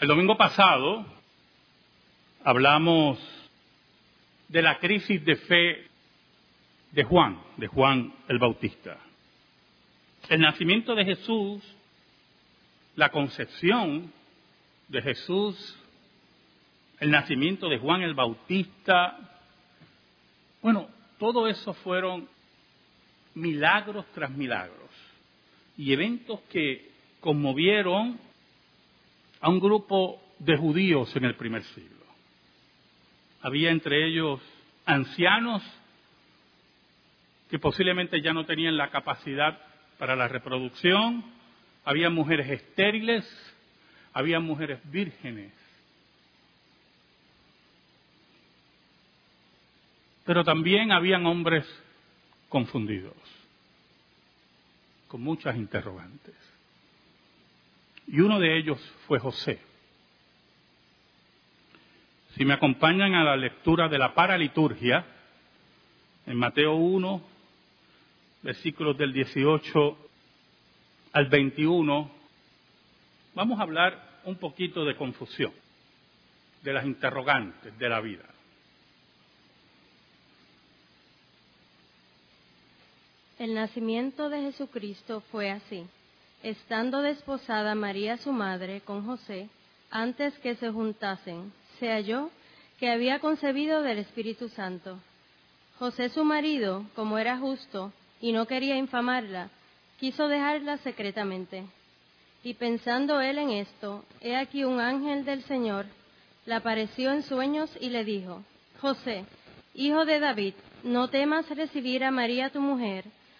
El domingo pasado hablamos de la crisis de fe de Juan, de Juan el Bautista. El nacimiento de Jesús, la concepción de Jesús, el nacimiento de Juan el Bautista, bueno, todo eso fueron milagros tras milagros y eventos que conmovieron a un grupo de judíos en el primer siglo. Había entre ellos ancianos que posiblemente ya no tenían la capacidad para la reproducción, había mujeres estériles, había mujeres vírgenes. Pero también habían hombres confundidos, con muchas interrogantes. Y uno de ellos fue José. Si me acompañan a la lectura de la paraliturgia, en Mateo 1, versículos del 18 al 21, vamos a hablar un poquito de confusión, de las interrogantes de la vida. El nacimiento de Jesucristo fue así. Estando desposada María su madre con José, antes que se juntasen, se halló que había concebido del Espíritu Santo. José su marido, como era justo y no quería infamarla, quiso dejarla secretamente. Y pensando él en esto, he aquí un ángel del Señor le apareció en sueños y le dijo, José, hijo de David, no temas recibir a María tu mujer,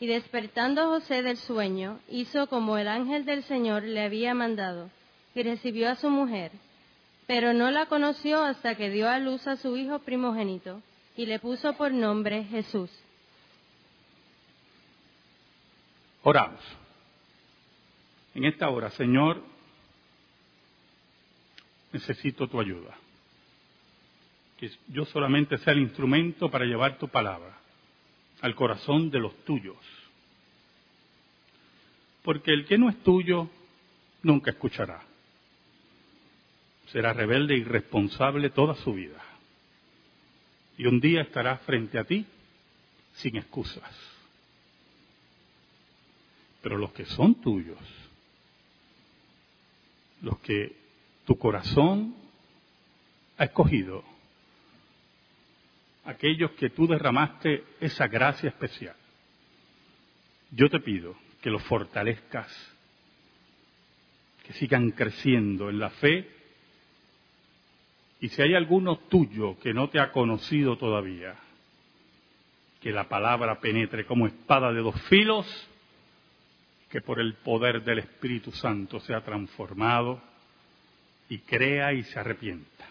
Y despertando José del sueño, hizo como el ángel del Señor le había mandado, y recibió a su mujer, pero no la conoció hasta que dio a luz a su hijo primogénito, y le puso por nombre Jesús. Oramos. En esta hora, Señor, necesito tu ayuda. Que yo solamente sea el instrumento para llevar tu palabra al corazón de los tuyos. Porque el que no es tuyo nunca escuchará. Será rebelde e irresponsable toda su vida. Y un día estará frente a ti sin excusas. Pero los que son tuyos, los que tu corazón ha escogido, aquellos que tú derramaste esa gracia especial. Yo te pido que los fortalezcas, que sigan creciendo en la fe y si hay alguno tuyo que no te ha conocido todavía, que la palabra penetre como espada de dos filos, que por el poder del Espíritu Santo sea transformado y crea y se arrepienta.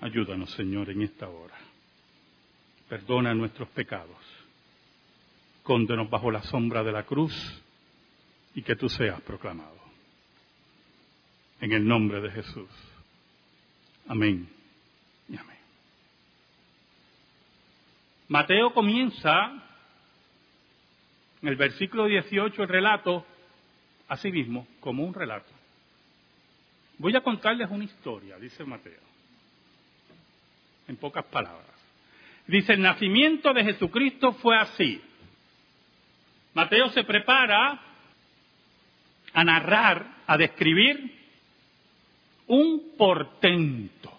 Ayúdanos, Señor, en esta hora. Perdona nuestros pecados. Cóndenos bajo la sombra de la cruz y que tú seas proclamado. En el nombre de Jesús. Amén y amén. Mateo comienza en el versículo 18 el relato, así mismo, como un relato. Voy a contarles una historia, dice Mateo en pocas palabras. Dice, el nacimiento de Jesucristo fue así. Mateo se prepara a narrar, a describir un portento.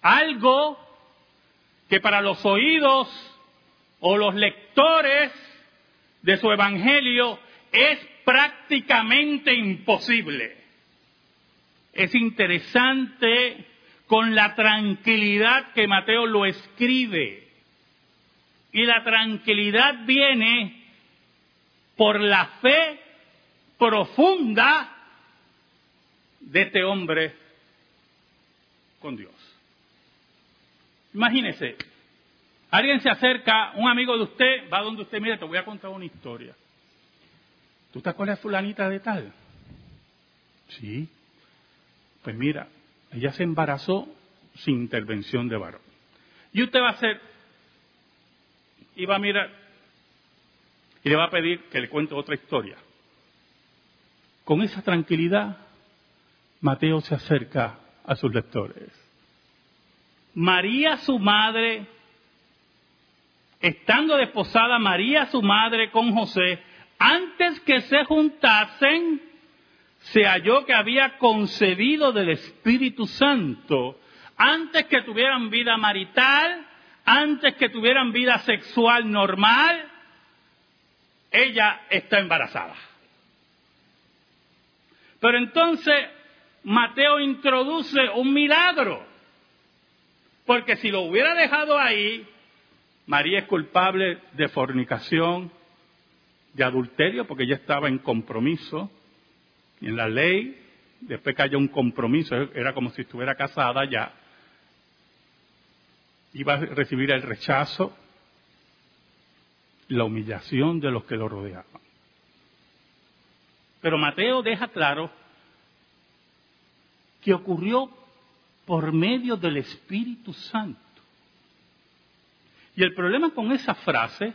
Algo que para los oídos o los lectores de su evangelio es prácticamente imposible. Es interesante con la tranquilidad que Mateo lo escribe. Y la tranquilidad viene por la fe profunda de este hombre con Dios. Imagínese, alguien se acerca, un amigo de usted va donde usted, mire, te voy a contar una historia. ¿Tú te acuerdas fulanita de tal? Sí. Pues mira, ella se embarazó sin intervención de varón. Y usted va a hacer, y va a mirar, y le va a pedir que le cuente otra historia. Con esa tranquilidad, Mateo se acerca a sus lectores. María, su madre, estando desposada María, su madre, con José, antes que se juntasen, se halló que había concebido del Espíritu Santo, antes que tuvieran vida marital, antes que tuvieran vida sexual normal, ella está embarazada. Pero entonces Mateo introduce un milagro, porque si lo hubiera dejado ahí, María es culpable de fornicación, de adulterio, porque ella estaba en compromiso, en la ley, después haya un compromiso, era como si estuviera casada ya, iba a recibir el rechazo, la humillación de los que lo rodeaban. Pero Mateo deja claro que ocurrió por medio del Espíritu Santo. Y el problema con esa frase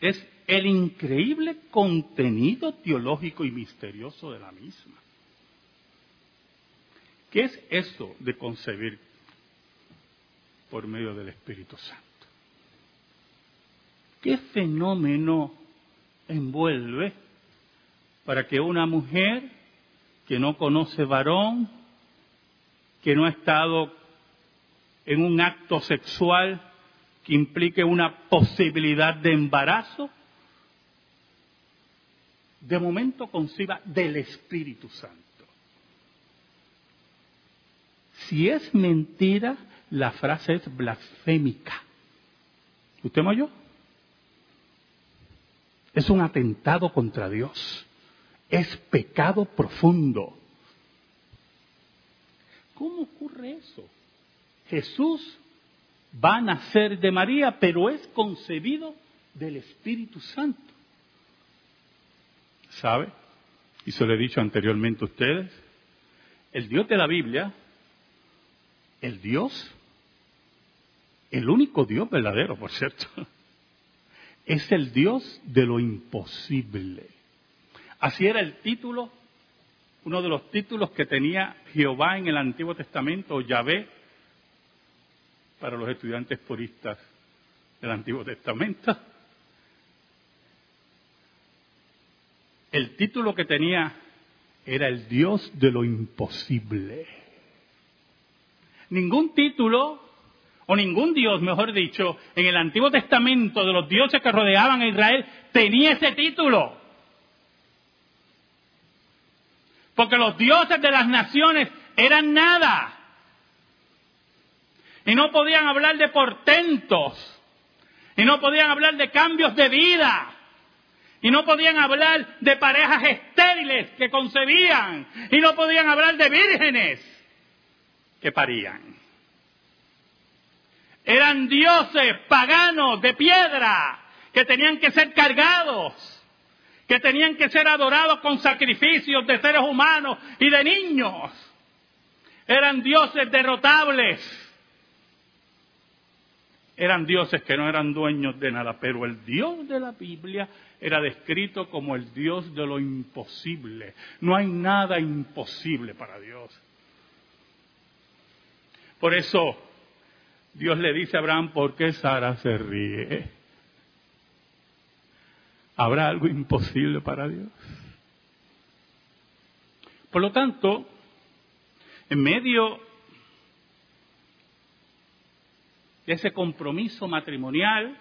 es el increíble contenido teológico y misterioso de la misma. ¿Qué es esto de concebir por medio del Espíritu Santo? ¿Qué fenómeno envuelve para que una mujer que no conoce varón, que no ha estado en un acto sexual que implique una posibilidad de embarazo, de momento conciba del Espíritu Santo. Si es mentira, la frase es blasfémica. ¿Usted me oyó? Es un atentado contra Dios. Es pecado profundo. ¿Cómo ocurre eso? Jesús va a nacer de María, pero es concebido del Espíritu Santo. ¿Sabe? Y se lo he dicho anteriormente a ustedes. El Dios de la Biblia, el Dios, el único Dios verdadero, por cierto, es el Dios de lo imposible. Así era el título, uno de los títulos que tenía Jehová en el Antiguo Testamento, o Yahvé, para los estudiantes puristas del Antiguo Testamento. El título que tenía era el Dios de lo imposible. Ningún título, o ningún Dios, mejor dicho, en el Antiguo Testamento de los dioses que rodeaban a Israel tenía ese título. Porque los dioses de las naciones eran nada. Y no podían hablar de portentos. Y no podían hablar de cambios de vida. Y no podían hablar de parejas estériles que concebían. Y no podían hablar de vírgenes que parían. Eran dioses paganos de piedra que tenían que ser cargados, que tenían que ser adorados con sacrificios de seres humanos y de niños. Eran dioses derrotables eran dioses que no eran dueños de nada, pero el Dios de la Biblia era descrito como el Dios de lo imposible. No hay nada imposible para Dios. Por eso Dios le dice a Abraham, ¿por qué Sara se ríe? ¿Habrá algo imposible para Dios? Por lo tanto, en medio de ese compromiso matrimonial,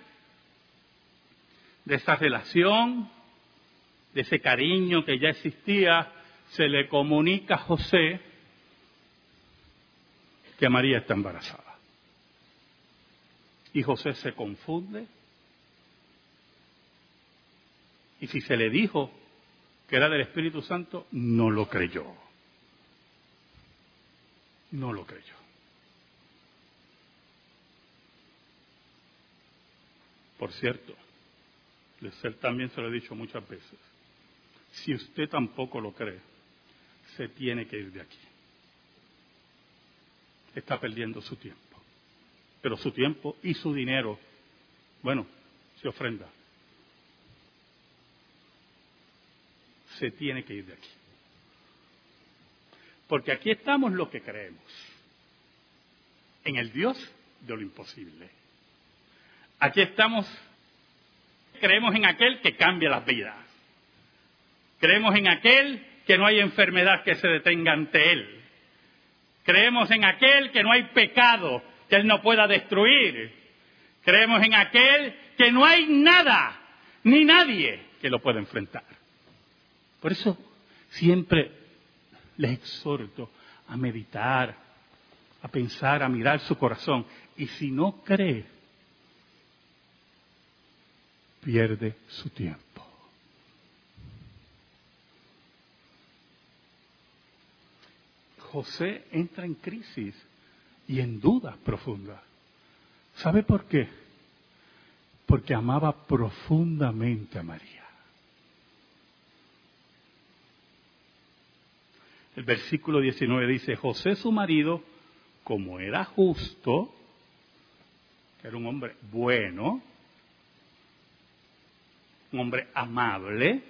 de esa relación, de ese cariño que ya existía, se le comunica a José que María está embarazada. Y José se confunde. Y si se le dijo que era del Espíritu Santo, no lo creyó. No lo creyó. Por cierto, él también se lo he dicho muchas veces, si usted tampoco lo cree, se tiene que ir de aquí. Está perdiendo su tiempo. Pero su tiempo y su dinero, bueno, se ofrenda. Se tiene que ir de aquí. Porque aquí estamos lo que creemos. En el Dios de lo imposible. Aquí estamos, creemos en aquel que cambia las vidas. Creemos en aquel que no hay enfermedad que se detenga ante él. Creemos en aquel que no hay pecado que él no pueda destruir. Creemos en aquel que no hay nada ni nadie que lo pueda enfrentar. Por eso siempre les exhorto a meditar, a pensar, a mirar su corazón. Y si no cree, pierde su tiempo. José entra en crisis y en dudas profundas. ¿Sabe por qué? Porque amaba profundamente a María. El versículo 19 dice, José su marido, como era justo, que era un hombre bueno, un hombre amable,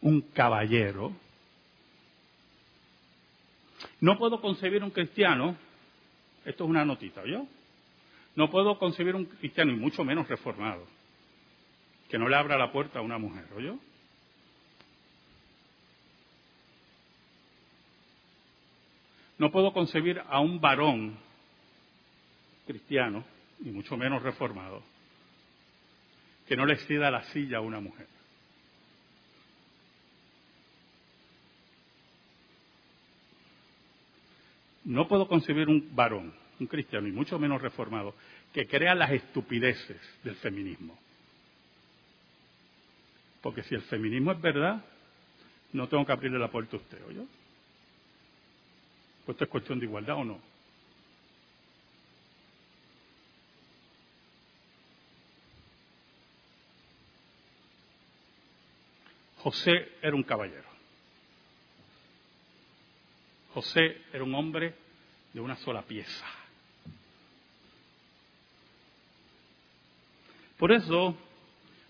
un caballero. No puedo concebir un cristiano, esto es una notita, ¿yo? No puedo concebir un cristiano, y mucho menos reformado, que no le abra la puerta a una mujer, ¿yo? No puedo concebir a un varón cristiano, y mucho menos reformado, que no le ceda la silla a una mujer. No puedo concebir un varón, un cristiano, y mucho menos reformado, que crea las estupideces del feminismo. Porque si el feminismo es verdad, no tengo que abrirle la puerta a usted, ¿oye? Pues esto es cuestión de igualdad o no. José era un caballero. José era un hombre de una sola pieza. Por eso,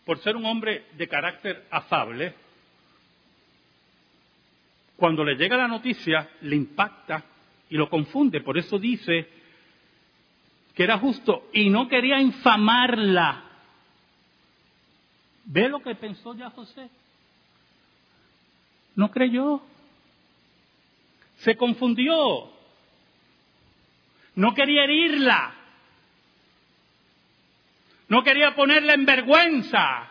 por ser un hombre de carácter afable, cuando le llega la noticia, le impacta y lo confunde. Por eso dice que era justo y no quería infamarla. ¿Ve lo que pensó ya José? No creyó. Se confundió. No quería herirla. No quería ponerla en vergüenza.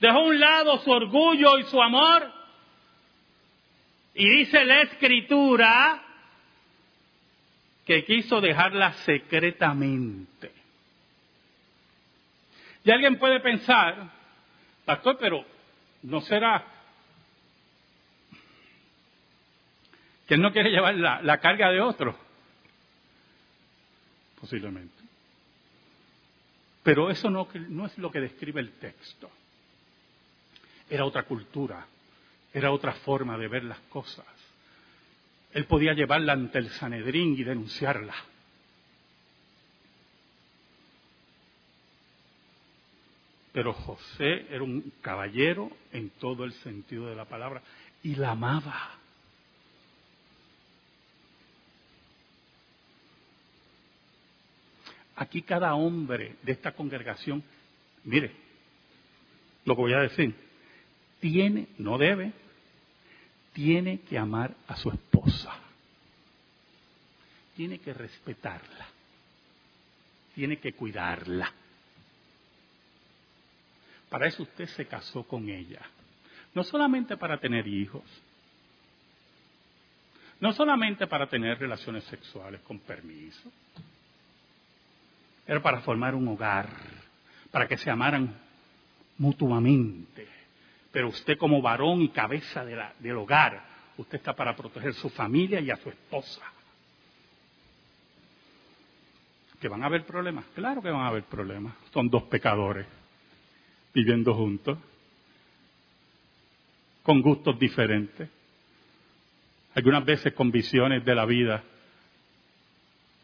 Dejó a un lado su orgullo y su amor. Y dice la escritura que quiso dejarla secretamente. Y alguien puede pensar, pastor, pero ¿no será que él no quiere llevar la, carga de otro. Posiblemente. Pero eso no, no es lo que describe el texto. Era otra cultura, era otra forma de ver las cosas. Él podía llevarla ante el Sanedrín y denunciarla. Pero José era un caballero en todo el sentido de la palabra y la amaba. Aquí cada hombre de esta congregación, mire, lo que voy a decir, tiene, no debe, tiene que amar a su esposa. Tiene que respetarla. Tiene que cuidarla. Para eso usted se casó con ella. No solamente para tener hijos. No solamente para tener relaciones sexuales con permiso Era para formar un hogar, para que se amaran mutuamente. Pero usted como varón y cabeza del hogar, usted está para proteger su familia y a su esposa. ¿Que van a haber problemas? Claro que van a haber problemas. Son dos pecadores viviendo juntos, con gustos diferentes, algunas veces con visiones de la vida,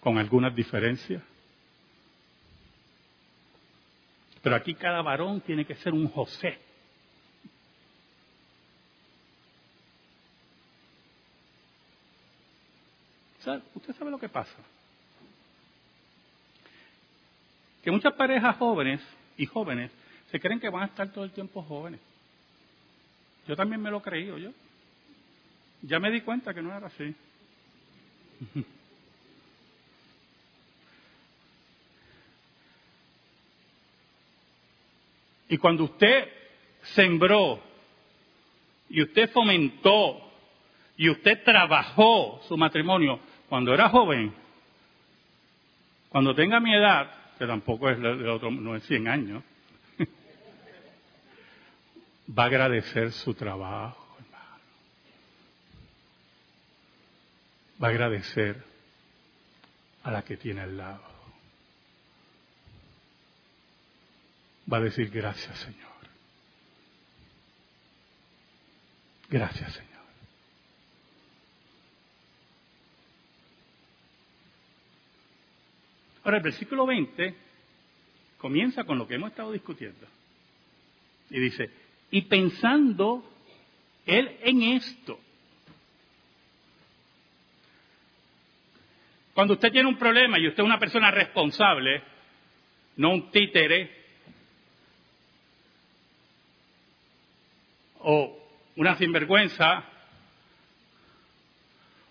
con algunas diferencias. Pero aquí cada varón tiene que ser un José. ¿Usted sabe lo que pasa? Que muchas parejas jóvenes y jóvenes se creen que van a estar todo el tiempo jóvenes. Yo también me lo creí, yo. Ya me di cuenta que no era así. Y cuando usted sembró y usted fomentó y usted trabajó su matrimonio cuando era joven, cuando tenga mi edad, que tampoco es de otro, no es 100 años, va a agradecer su trabajo, hermano. Va a agradecer a la que tiene al lado. Va a decir gracias, Señor. Gracias, Señor. Ahora, el versículo 20 comienza con lo que hemos estado discutiendo. Y dice, y pensando él en esto. Cuando usted tiene un problema y usted es una persona responsable, no un títere o una sinvergüenza,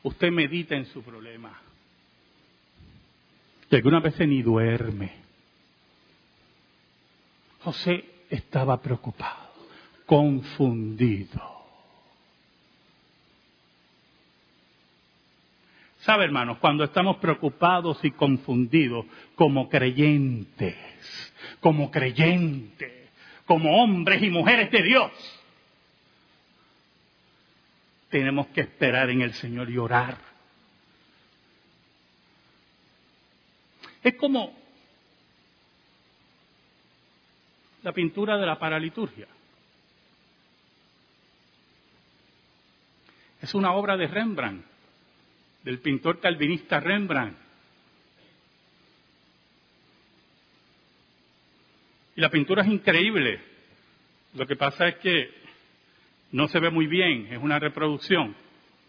usted medita en su problema. Y algunas veces ni duerme. José estaba preocupado confundido. ¿Sabe, hermanos? Cuando estamos preocupados y confundidos como creyentes, como creyentes, como hombres y mujeres de Dios, tenemos que esperar en el Señor y orar. Es como la pintura de la paraliturgia. Es una obra de Rembrandt, del pintor calvinista Rembrandt. Y la pintura es increíble. Lo que pasa es que no se ve muy bien, es una reproducción.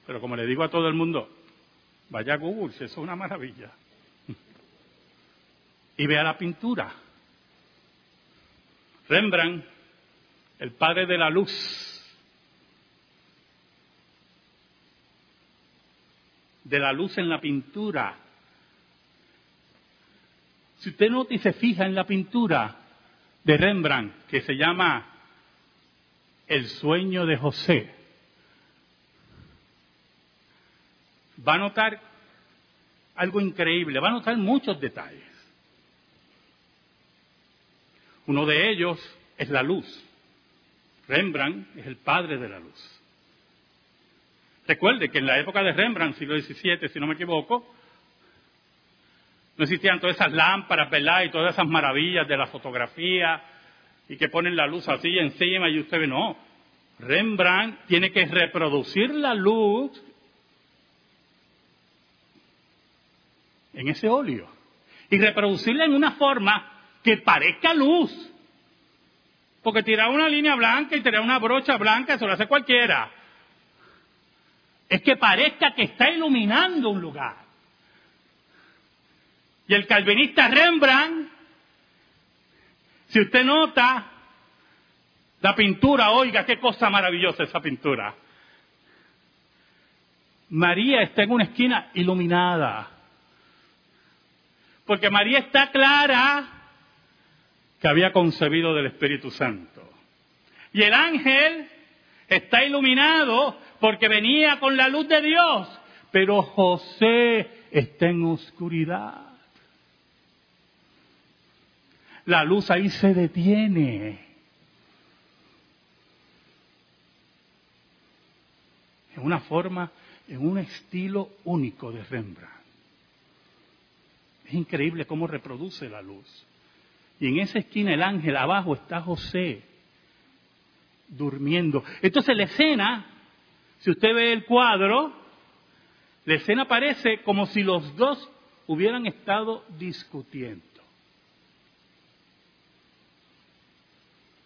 Pero como le digo a todo el mundo, vaya a Google, eso es una maravilla. Y vea la pintura. Rembrandt, el padre de la luz, de la luz en la pintura. Si usted y se fija en la pintura de Rembrandt, que se llama El sueño de José, va a notar algo increíble, va a notar muchos detalles. Uno de ellos es la luz. Rembrandt es el padre de la luz. Recuerde que en la época de Rembrandt, siglo XVII, si no me equivoco, no existían todas esas lámparas, ¿verdad? Y todas esas maravillas de la fotografía y que ponen la luz así encima y usted ve, no. Rembrandt tiene que reproducir la luz en ese óleo y reproducirla en una forma que parezca luz. Porque tirar una línea blanca y tirar una brocha blanca, eso lo hace cualquiera es que parezca que está iluminando un lugar. Y el calvinista Rembrandt, si usted nota la pintura, oiga qué cosa maravillosa esa pintura. María está en una esquina iluminada. Porque María está clara que había concebido del Espíritu Santo. Y el ángel está iluminado porque venía con la luz de Dios, pero José está en oscuridad. la luz ahí se detiene. En una forma, en un estilo único de Rembrandt. Es increíble cómo reproduce la luz. Y en esa esquina el ángel, abajo está José, durmiendo. Entonces la escena, si usted ve el cuadro, la escena parece como si los dos hubieran estado discutiendo.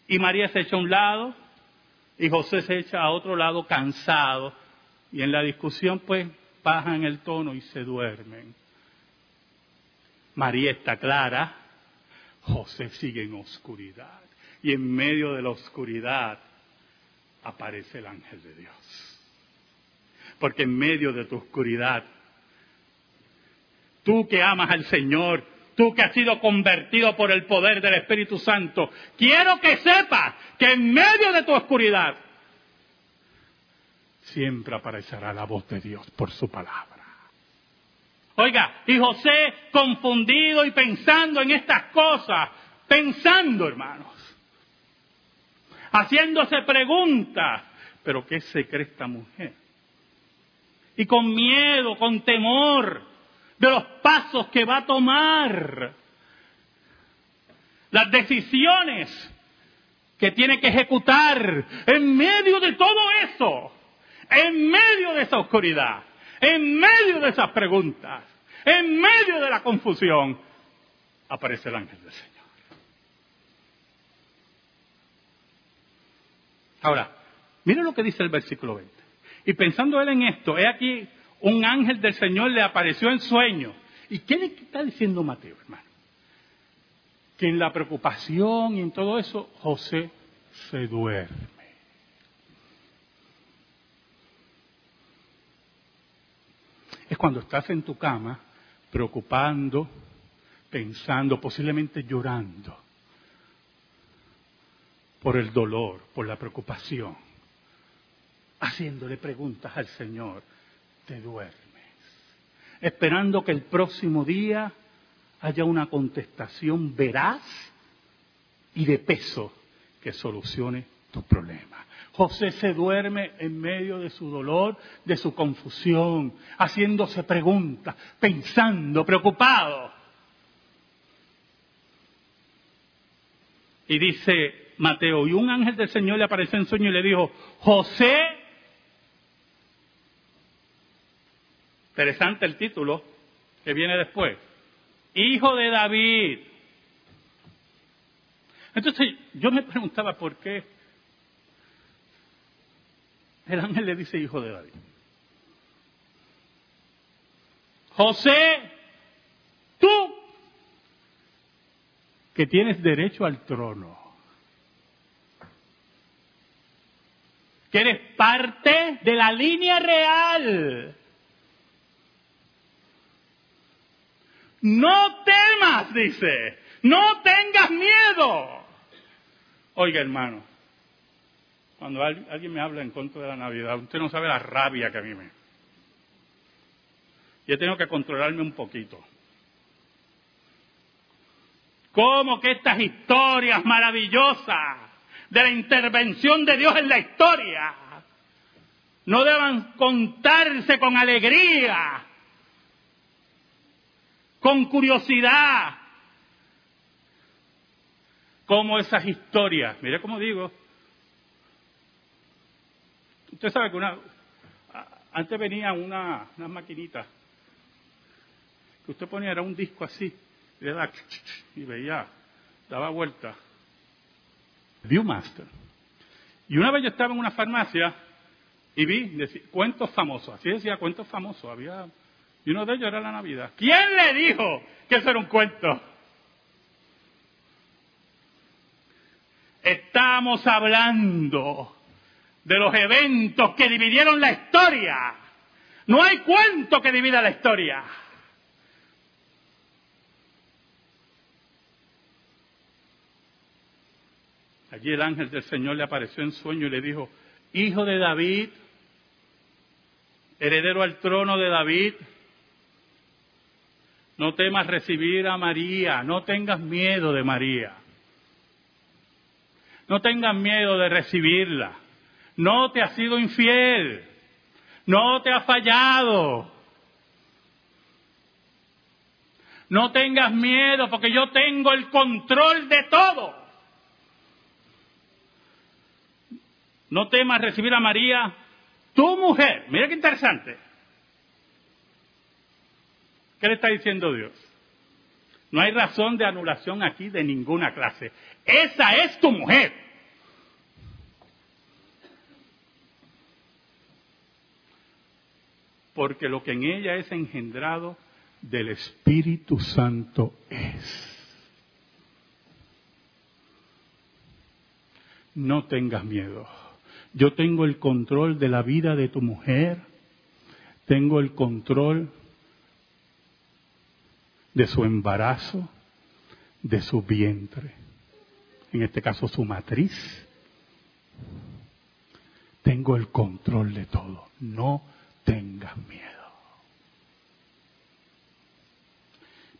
Y María se echa a un lado y José se echa a otro lado cansado. Y en la discusión pues bajan el tono y se duermen. María está clara, José sigue en oscuridad. Y en medio de la oscuridad aparece el ángel de Dios. Porque en medio de tu oscuridad, tú que amas al Señor, tú que has sido convertido por el poder del Espíritu Santo, quiero que sepas que en medio de tu oscuridad siempre aparecerá la voz de Dios por su palabra. Oiga, y José confundido y pensando en estas cosas, pensando, hermanos, haciéndose preguntas, pero ¿qué se cree esta mujer? Y con miedo, con temor de los pasos que va a tomar, las decisiones que tiene que ejecutar en medio de todo eso, en medio de esa oscuridad. En medio de esas preguntas, en medio de la confusión, aparece el ángel del Señor. Ahora, miren lo que dice el versículo 20. Y pensando él en esto, he aquí un ángel del Señor le apareció en sueño. ¿Y qué le está diciendo Mateo, hermano? Que en la preocupación y en todo eso, José se duerme. Es cuando estás en tu cama preocupando, pensando, posiblemente llorando por el dolor, por la preocupación, haciéndole preguntas al Señor, te duermes, esperando que el próximo día haya una contestación veraz y de peso que solucione tu problema. José se duerme en medio de su dolor, de su confusión, haciéndose preguntas, pensando, preocupado. Y dice Mateo, y un ángel del Señor le apareció en sueño y le dijo, José, interesante el título que viene después, hijo de David. Entonces yo me preguntaba por qué el ángel le dice hijo de David. José, tú que tienes derecho al trono, que eres parte de la línea real. No temas, dice, no tengas miedo. Oiga, hermano, cuando alguien me habla en contra de la Navidad, usted no sabe la rabia que a mí me. Yo tengo que controlarme un poquito. ¿Cómo que estas historias maravillosas de la intervención de Dios en la historia no deban contarse con alegría, con curiosidad? Como esas historias, mire cómo digo, Usted sabe que una, antes venía una, una maquinita que usted ponía, era un disco así, y, veía, daba vuelta. Viewmaster. Y una vez yo estaba en una farmacia y vi cuentos famosos, así decía cuentos famosos, había, y uno de ellos era la Navidad. ¿Quién le dijo que eso era un cuento? Estamos hablando de los eventos que dividieron la historia. No hay cuento que divida la historia. Allí el ángel del Señor le apareció en sueño y le dijo, Hijo de David, heredero al trono de David, No temas recibir a María, no tengas miedo de María. No tengas miedo de recibirla. No te ha sido infiel. No te ha fallado. No tengas miedo porque yo tengo el control de todo. No temas recibir a María, tu mujer. Mira qué interesante. ¿Qué le está diciendo Dios? No hay razón de anulación aquí de ninguna clase. Esa es tu mujer. Porque lo que en ella es engendrado del Espíritu Santo es. No tengas miedo. Yo tengo el control de la vida de tu mujer. Tengo el control de su embarazo, de su vientre, en este caso su matriz. Tengo el control de todo. No tengas miedo.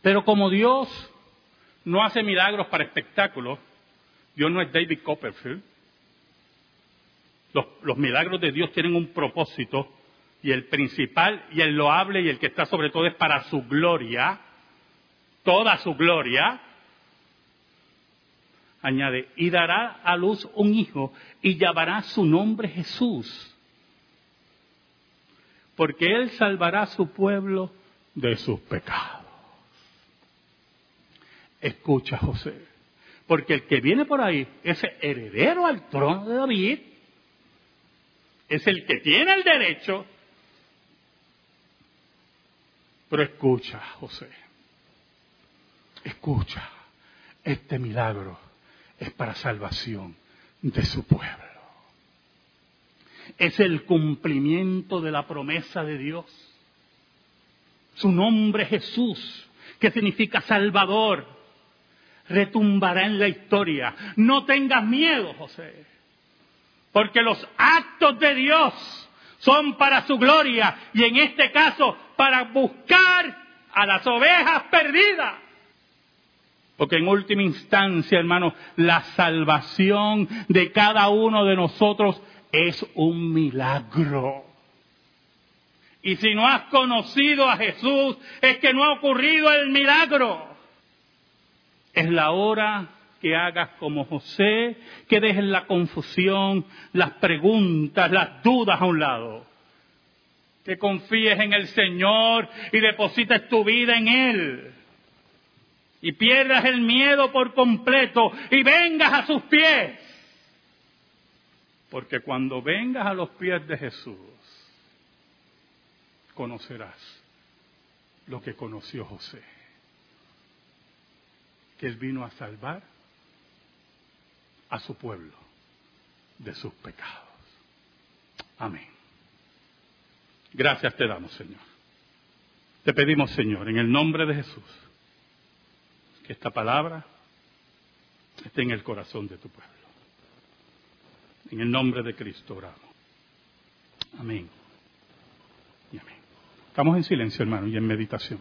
Pero como Dios no hace milagros para espectáculos, Dios no es David Copperfield. Los, los, milagros de Dios tienen un propósito y el principal y el loable y el que está sobre todo es para su gloria toda su gloria, añade, y dará a luz un hijo y llamará su nombre Jesús, porque él salvará a su pueblo de sus pecados. Escucha, José, porque el que viene por ahí es heredero al trono de David, es el que tiene el derecho, pero escucha, José Escucha, este milagro es para salvación de su pueblo. Es el cumplimiento de la promesa de Dios. Su nombre Jesús, que significa Salvador, retumbará en la historia. No tengas miedo, José, porque los actos de Dios son para su gloria y en este caso para buscar a las ovejas perdidas. Porque en última instancia, hermano, la salvación de cada uno de nosotros es un milagro. Y si no has conocido a Jesús, es que no ha ocurrido el milagro. Es la hora que hagas como José, que dejes la confusión, las preguntas, las dudas a un lado. Que confíes en el Señor y deposites tu vida en Él y pierdas el miedo por completo y vengas a sus pies. Porque cuando vengas a los pies de Jesús, conocerás lo que conoció José, que él vino a salvar a su pueblo de sus pecados. Amén. Gracias te damos, Señor. Te pedimos, Señor, en el nombre de Jesús que esta palabra esté en el corazón de tu pueblo. En el nombre de Cristo oramos. Amén. Y amén. Estamos en silencio, hermano, y en meditación.